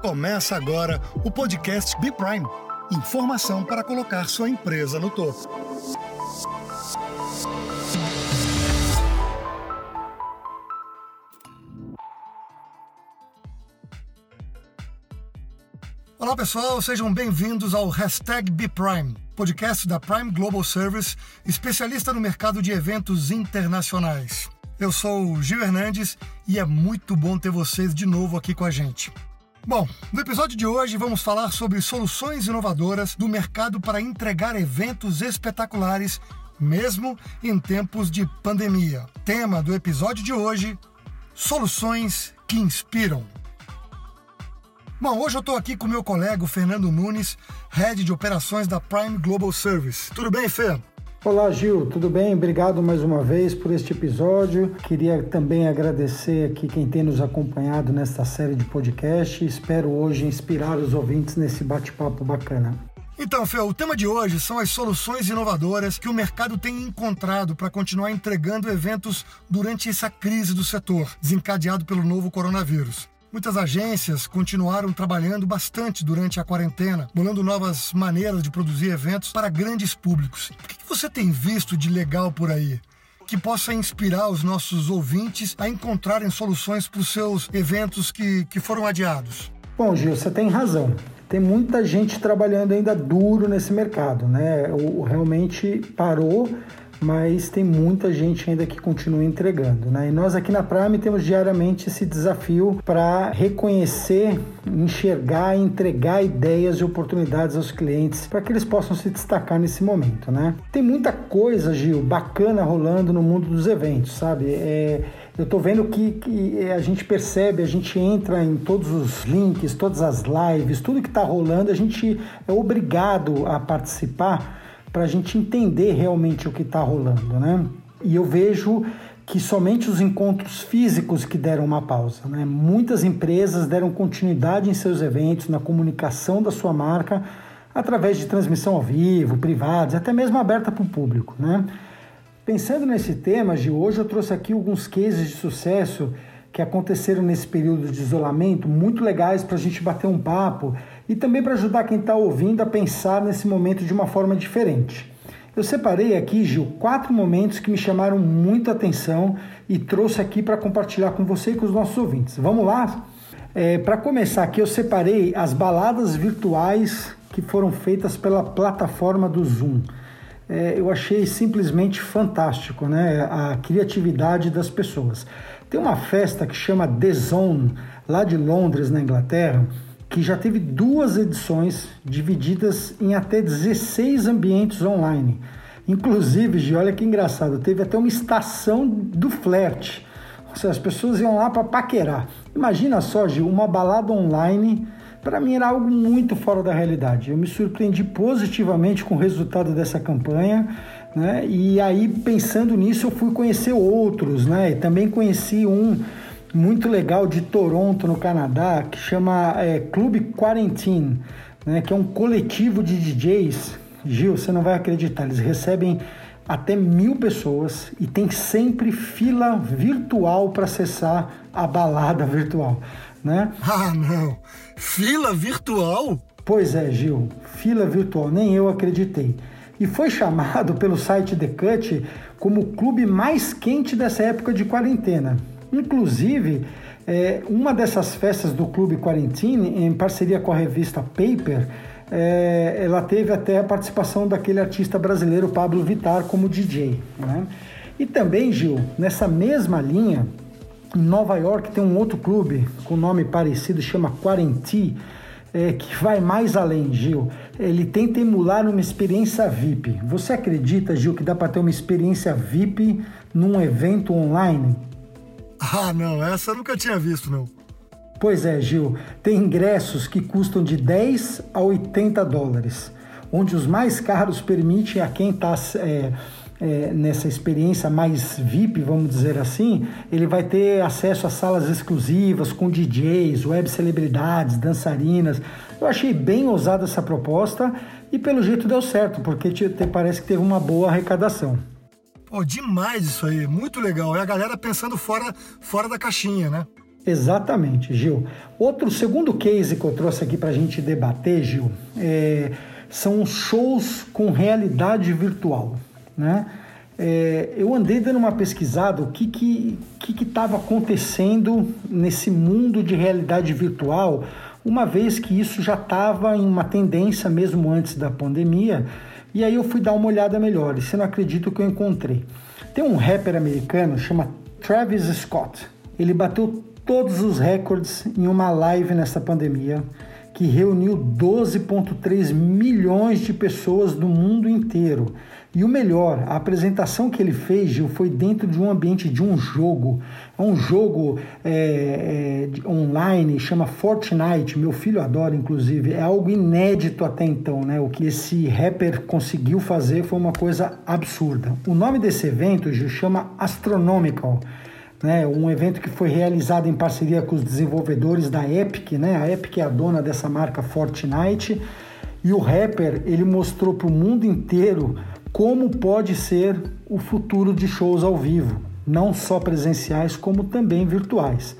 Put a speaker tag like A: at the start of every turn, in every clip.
A: Começa agora o podcast B Prime. Informação para colocar sua empresa no topo. Olá pessoal, sejam bem-vindos ao Hashtag BPrime, podcast da Prime Global Service, especialista no mercado de eventos internacionais. Eu sou o Gil Hernandes e é muito bom ter vocês de novo aqui com a gente. Bom, no episódio de hoje vamos falar sobre soluções inovadoras do mercado para entregar eventos espetaculares, mesmo em tempos de pandemia. Tema do episódio de hoje: soluções que inspiram. Bom, hoje eu estou aqui com meu colega Fernando Nunes, head de operações da Prime Global Service. Tudo bem, Fer?
B: Olá, Gil, tudo bem? Obrigado mais uma vez por este episódio. Queria também agradecer aqui quem tem nos acompanhado nesta série de podcast. Espero hoje inspirar os ouvintes nesse bate-papo bacana.
A: Então, Fê, o tema de hoje são as soluções inovadoras que o mercado tem encontrado para continuar entregando eventos durante essa crise do setor, desencadeado pelo novo coronavírus. Muitas agências continuaram trabalhando bastante durante a quarentena, bolando novas maneiras de produzir eventos para grandes públicos. O que você tem visto de legal por aí? Que possa inspirar os nossos ouvintes a encontrarem soluções para os seus eventos que, que foram adiados.
B: Bom, Gil, você tem razão tem muita gente trabalhando ainda duro nesse mercado, né? O, realmente parou mas tem muita gente ainda que continua entregando, né? E nós aqui na Prime temos diariamente esse desafio para reconhecer, enxergar entregar ideias e oportunidades aos clientes para que eles possam se destacar nesse momento, né? Tem muita coisa, Gil, bacana rolando no mundo dos eventos, sabe? É, eu estou vendo que, que, a gente percebe, a gente entra em todos os links, todas as lives, tudo que está rolando, a gente é obrigado a participar para a gente entender realmente o que está rolando, né? E eu vejo que somente os encontros físicos que deram uma pausa. Né? Muitas empresas deram continuidade em seus eventos, na comunicação da sua marca, através de transmissão ao vivo, privados, até mesmo aberta para o público. Né? Pensando nesse tema, de hoje eu trouxe aqui alguns cases de sucesso que aconteceram nesse período de isolamento, muito legais para a gente bater um papo e também para ajudar quem está ouvindo a pensar nesse momento de uma forma diferente. Eu separei aqui, Gil, quatro momentos que me chamaram muito atenção e trouxe aqui para compartilhar com você e com os nossos ouvintes. Vamos lá? É, para começar aqui, eu separei as baladas virtuais que foram feitas pela plataforma do Zoom. É, eu achei simplesmente fantástico né? a criatividade das pessoas. Tem uma festa que chama The Zone, lá de Londres, na Inglaterra, que já teve duas edições divididas em até 16 ambientes online. Inclusive, Gi, olha que engraçado, teve até uma estação do flerte. Ou seja, as pessoas iam lá para paquerar. Imagina só, Gil, uma balada online, para mim era algo muito fora da realidade. Eu me surpreendi positivamente com o resultado dessa campanha. Né? E aí, pensando nisso, eu fui conhecer outros, né? E também conheci um muito legal de Toronto, no Canadá, que chama é, Clube Quarantine, né, que é um coletivo de DJs. Gil, você não vai acreditar, eles recebem até mil pessoas e tem sempre fila virtual para acessar a balada virtual, né?
A: Ah, não! Fila virtual?
B: Pois é, Gil, fila virtual, nem eu acreditei. E foi chamado pelo site The Cut como o clube mais quente dessa época de quarentena. Inclusive, é, uma dessas festas do Clube Quarantine, em parceria com a revista Paper, é, ela teve até a participação daquele artista brasileiro Pablo Vittar como DJ. Né? E também, Gil, nessa mesma linha, em Nova York tem um outro clube com nome parecido, chama Quarantine, é, que vai mais além, Gil. Ele tenta emular uma experiência VIP. Você acredita, Gil, que dá para ter uma experiência VIP num evento online?
A: Ah, não, essa eu nunca tinha visto, não.
B: Pois é, Gil. Tem ingressos que custam de 10 a 80 dólares, onde os mais caros permitem a quem está é, é, nessa experiência mais VIP, vamos dizer assim, ele vai ter acesso a salas exclusivas com DJs, web celebridades, dançarinas. Eu achei bem ousada essa proposta e pelo jeito deu certo, porque te, te, parece que teve uma boa arrecadação.
A: Pô, demais isso aí, muito legal. É a galera pensando fora, fora da caixinha, né?
B: Exatamente, Gil. Outro segundo case que eu trouxe aqui para a gente debater, Gil, é, são shows com realidade virtual, né? É, eu andei dando uma pesquisada o que que que estava acontecendo nesse mundo de realidade virtual, uma vez que isso já estava em uma tendência mesmo antes da pandemia. E aí eu fui dar uma olhada melhor. E você não acredita o que eu encontrei? Tem um rapper americano chama Travis Scott. Ele bateu todos os recordes em uma live nessa pandemia que reuniu 12,3 milhões de pessoas do mundo inteiro. E o melhor, a apresentação que ele fez, Gil, foi dentro de um ambiente de um jogo. É um jogo é, é, online, chama Fortnite. Meu filho adora, inclusive. É algo inédito até então, né? O que esse rapper conseguiu fazer foi uma coisa absurda. O nome desse evento, Gil, chama Astronomical né, um evento que foi realizado em parceria com os desenvolvedores da Epic, né? A Epic é a dona dessa marca Fortnite e o rapper ele mostrou para o mundo inteiro como pode ser o futuro de shows ao vivo, não só presenciais como também virtuais.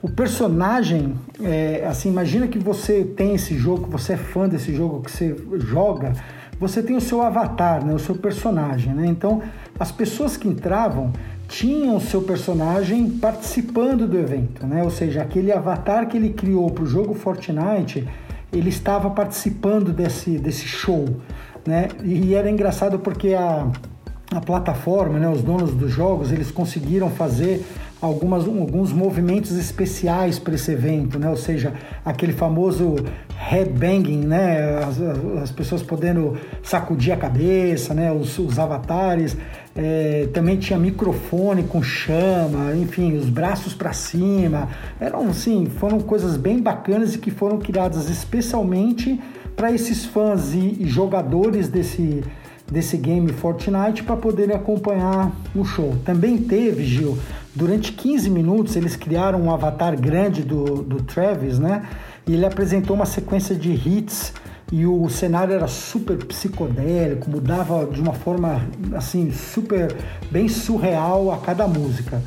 B: O personagem, é, assim, imagina que você tem esse jogo, que você é fã desse jogo, que você joga, você tem o seu avatar, né, o seu personagem, né? Então, as pessoas que entravam tinham o seu personagem participando do evento, né? Ou seja, aquele avatar que ele criou para o jogo Fortnite, ele estava participando desse, desse show, né? E era engraçado porque a, a plataforma, né, os donos dos jogos, eles conseguiram fazer algumas, alguns movimentos especiais para esse evento, né? Ou seja, aquele famoso headbanging, né? As, as pessoas podendo sacudir a cabeça, né? Os, os avatares. É, também tinha microfone com chama, enfim, os braços para cima. Eram, sim, foram coisas bem bacanas e que foram criadas especialmente para esses fãs e, e jogadores desse desse game Fortnite para poderem acompanhar o show. Também teve, Gil, durante 15 minutos eles criaram um avatar grande do, do Travis, né? E ele apresentou uma sequência de hits e o cenário era super psicodélico, mudava de uma forma assim super bem surreal a cada música.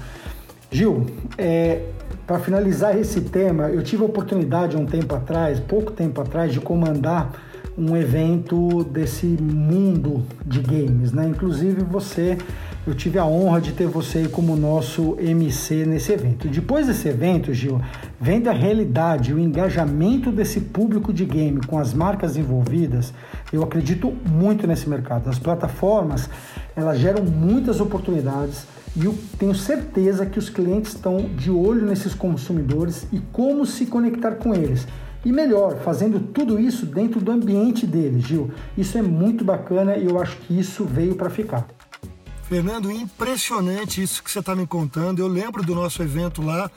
B: Gil, é, para finalizar esse tema, eu tive a oportunidade um tempo atrás, pouco tempo atrás, de comandar um evento desse mundo de games, né? Inclusive você eu tive a honra de ter você como nosso MC nesse evento. Depois desse evento, Gil, vendo a realidade o engajamento desse público de game com as marcas envolvidas, eu acredito muito nesse mercado. As plataformas, elas geram muitas oportunidades e eu tenho certeza que os clientes estão de olho nesses consumidores e como se conectar com eles. E melhor, fazendo tudo isso dentro do ambiente deles, Gil. Isso é muito bacana e eu acho que isso veio para ficar.
A: Fernando, impressionante isso que você está me contando. Eu lembro do nosso evento lá,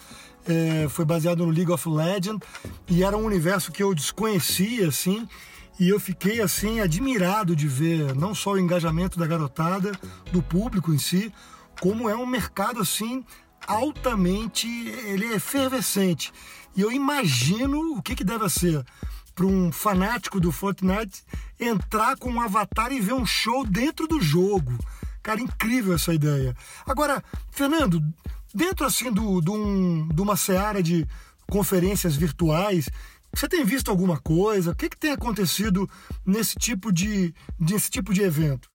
A: é, foi baseado no League of Legends e era um universo que eu desconhecia, assim, e eu fiquei assim admirado de ver não só o engajamento da garotada, do público em si, como é um mercado assim altamente, ele é efervescente. E eu imagino o que, que deve ser para um fanático do Fortnite entrar com um avatar e ver um show dentro do jogo. Cara, incrível essa ideia. Agora, Fernando, dentro assim do, do um, de uma seara de conferências virtuais, você tem visto alguma coisa? O que, que tem acontecido nesse tipo de, nesse tipo de evento?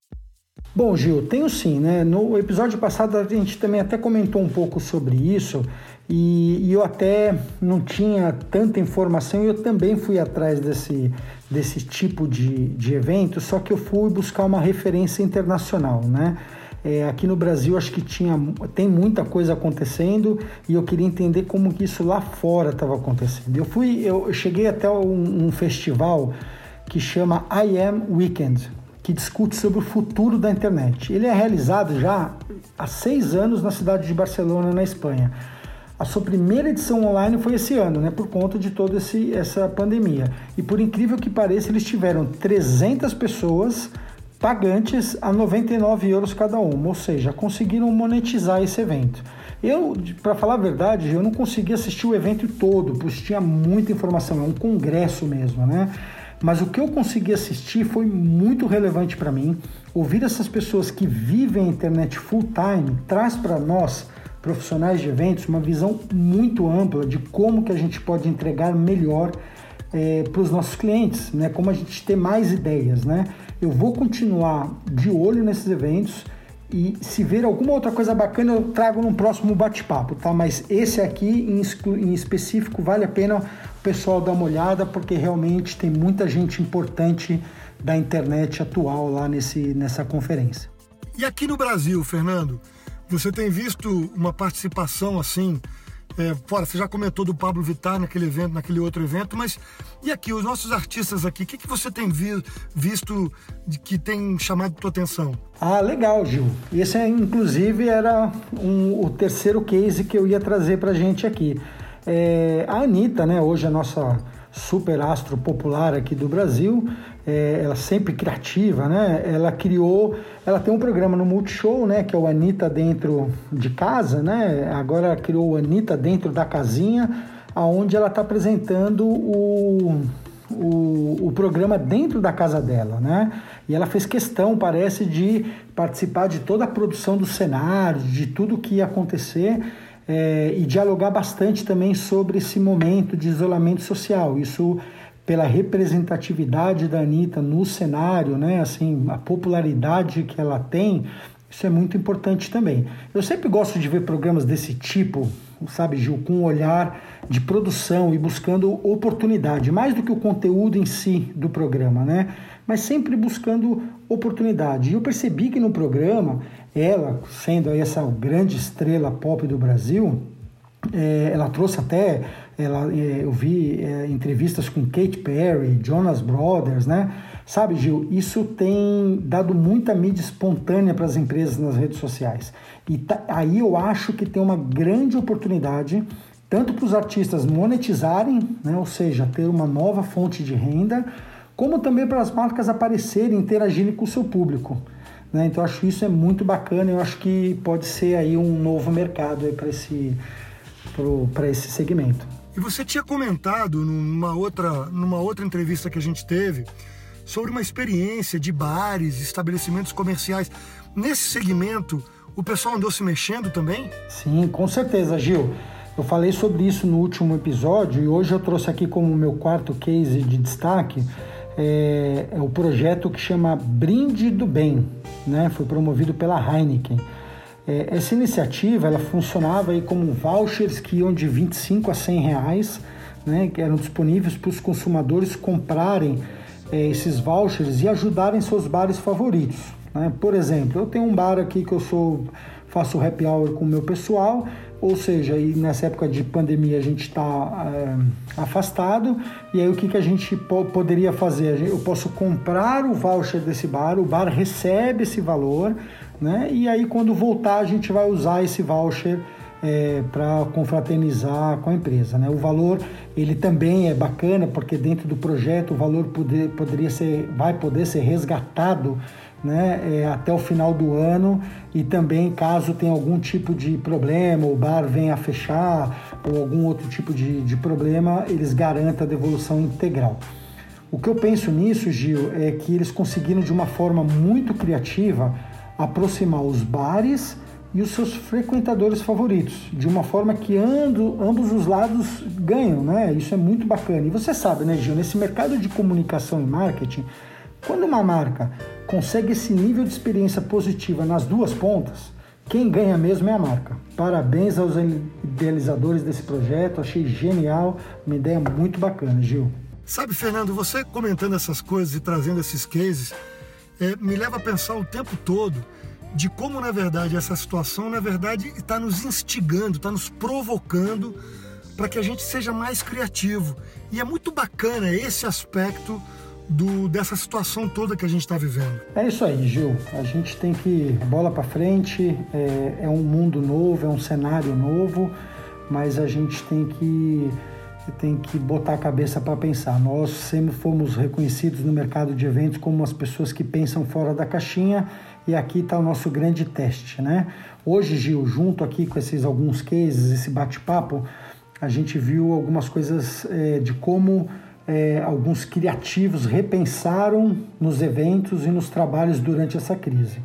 B: Bom, Gil, tenho sim, né? No episódio passado a gente também até comentou um pouco sobre isso e, e eu até não tinha tanta informação e eu também fui atrás desse, desse tipo de, de evento, só que eu fui buscar uma referência internacional, né? É, aqui no Brasil acho que tinha, tem muita coisa acontecendo e eu queria entender como que isso lá fora estava acontecendo. Eu fui, eu cheguei até um, um festival que chama I Am Weekend, que discute sobre o futuro da internet. Ele é realizado já há seis anos na cidade de Barcelona, na Espanha. A sua primeira edição online foi esse ano, né, por conta de toda esse, essa pandemia. E por incrível que pareça, eles tiveram 300 pessoas pagantes a 99 euros cada uma, ou seja, conseguiram monetizar esse evento. Eu, para falar a verdade, eu não consegui assistir o evento todo, pois tinha muita informação, é um congresso mesmo, né? Mas o que eu consegui assistir foi muito relevante para mim. Ouvir essas pessoas que vivem a internet full time traz para nós profissionais de eventos uma visão muito ampla de como que a gente pode entregar melhor é, para os nossos clientes, né? Como a gente ter mais ideias, né? Eu vou continuar de olho nesses eventos e se ver alguma outra coisa bacana eu trago num próximo bate-papo, tá? Mas esse aqui em, em específico vale a pena o pessoal dar uma olhada porque realmente tem muita gente importante da internet atual lá nesse, nessa conferência.
A: E aqui no Brasil, Fernando, você tem visto uma participação assim é, fora, você já comentou do Pablo Vittar naquele evento, naquele outro evento, mas e aqui, os nossos artistas aqui, o que, que você tem vi, visto de que tem chamado tua atenção?
B: Ah, legal, Gil. Esse, inclusive, era um, o terceiro case que eu ia trazer para gente aqui. É, a Anitta, né, hoje a nossa super astro popular aqui do Brasil, é, ela sempre criativa, né? Ela criou, ela tem um programa no Multishow, né? Que é o Anitta dentro de casa, né? Agora ela criou o Anitta dentro da casinha, aonde ela está apresentando o, o, o, programa dentro da casa dela, né? E ela fez questão, parece, de participar de toda a produção do cenário, de tudo que ia acontecer. É, e dialogar bastante também sobre esse momento de isolamento social. Isso pela representatividade da Anitta no cenário, né? Assim, a popularidade que ela tem, isso é muito importante também. Eu sempre gosto de ver programas desse tipo, sabe, Gil, com um olhar de produção e buscando oportunidade, mais do que o conteúdo em si do programa, né? Mas sempre buscando oportunidade. E eu percebi que no programa, ela, sendo aí essa grande estrela pop do Brasil, é, ela trouxe até ela, é, eu vi é, entrevistas com Kate Perry, Jonas Brothers, né? Sabe, Gil, isso tem dado muita mídia espontânea para as empresas nas redes sociais. E tá, aí eu acho que tem uma grande oportunidade, tanto para os artistas monetizarem, né? ou seja, ter uma nova fonte de renda, como também para as marcas aparecerem, interagirem com o seu público. Né? Então, acho isso é muito bacana. Eu acho que pode ser aí um novo mercado para esse, esse segmento.
A: E você tinha comentado numa outra, numa outra entrevista que a gente teve sobre uma experiência de bares, estabelecimentos comerciais. Nesse segmento, o pessoal andou se mexendo também?
B: Sim, com certeza, Gil. Eu falei sobre isso no último episódio e hoje eu trouxe aqui como meu quarto case de destaque é, é o projeto que chama Brinde do Bem, né? Foi promovido pela Heineken. É, essa iniciativa ela funcionava aí como vouchers que iam de 25 a 100 reais, né, que eram disponíveis para os consumidores comprarem é, esses vouchers e ajudarem seus bares favoritos. Né? Por exemplo, eu tenho um bar aqui que eu sou faço happy hour com o meu pessoal, ou seja, e nessa época de pandemia a gente está é, afastado, e aí o que, que a gente po poderia fazer? Eu posso comprar o voucher desse bar, o bar recebe esse valor, né? E aí quando voltar a gente vai usar esse voucher é, para confraternizar com a empresa, né? O valor ele também é bacana porque dentro do projeto o valor poder, poderia ser, vai poder ser resgatado né, é, até o final do ano e também caso tenha algum tipo de problema, o bar venha a fechar ou algum outro tipo de, de problema, eles garantem a devolução integral. O que eu penso nisso, Gil, é que eles conseguiram de uma forma muito criativa aproximar os bares e os seus frequentadores favoritos, de uma forma que ando, ambos os lados ganham, né? Isso é muito bacana. E você sabe, né, Gil, nesse mercado de comunicação e marketing, quando uma marca consegue esse nível de experiência positiva nas duas pontas, quem ganha mesmo é a marca. Parabéns aos idealizadores desse projeto, achei genial, uma ideia muito bacana, Gil.
A: Sabe, Fernando, você comentando essas coisas e trazendo esses cases, é, me leva a pensar o tempo todo de como, na verdade, essa situação, na verdade, está nos instigando, está nos provocando para que a gente seja mais criativo. E é muito bacana esse aspecto do, dessa situação toda que a gente está vivendo.
B: É isso aí, Gil. A gente tem que bola para frente. É, é um mundo novo, é um cenário novo, mas a gente tem que tem que botar a cabeça para pensar. Nós sempre fomos reconhecidos no mercado de eventos como as pessoas que pensam fora da caixinha e aqui está o nosso grande teste, né? Hoje, Gil, junto aqui com esses alguns cases, esse bate-papo, a gente viu algumas coisas é, de como é, alguns criativos repensaram nos eventos e nos trabalhos durante essa crise.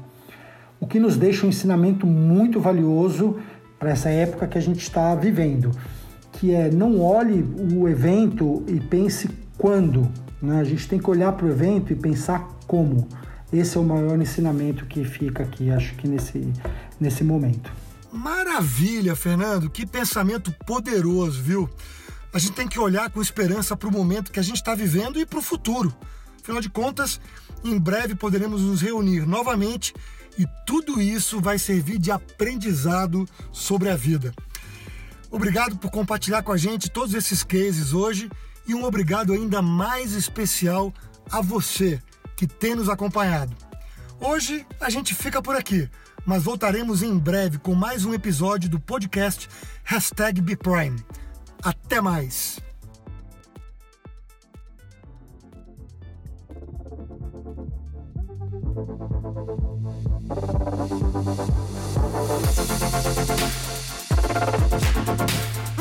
B: O que nos deixa um ensinamento muito valioso para essa época que a gente está vivendo, que é não olhe o evento e pense quando, né? A gente tem que olhar para o evento e pensar como. Esse é o maior ensinamento que fica aqui, acho que nesse, nesse momento.
A: Maravilha, Fernando, que pensamento poderoso, viu? A gente tem que olhar com esperança para o momento que a gente está vivendo e para o futuro. Afinal de contas, em breve poderemos nos reunir novamente e tudo isso vai servir de aprendizado sobre a vida. Obrigado por compartilhar com a gente todos esses cases hoje e um obrigado ainda mais especial a você que tem nos acompanhado. Hoje a gente fica por aqui, mas voltaremos em breve com mais um episódio do podcast BPrime. Até mais!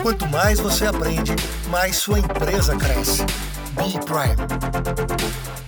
A: Quanto mais você aprende, mais sua empresa cresce. Be Prime.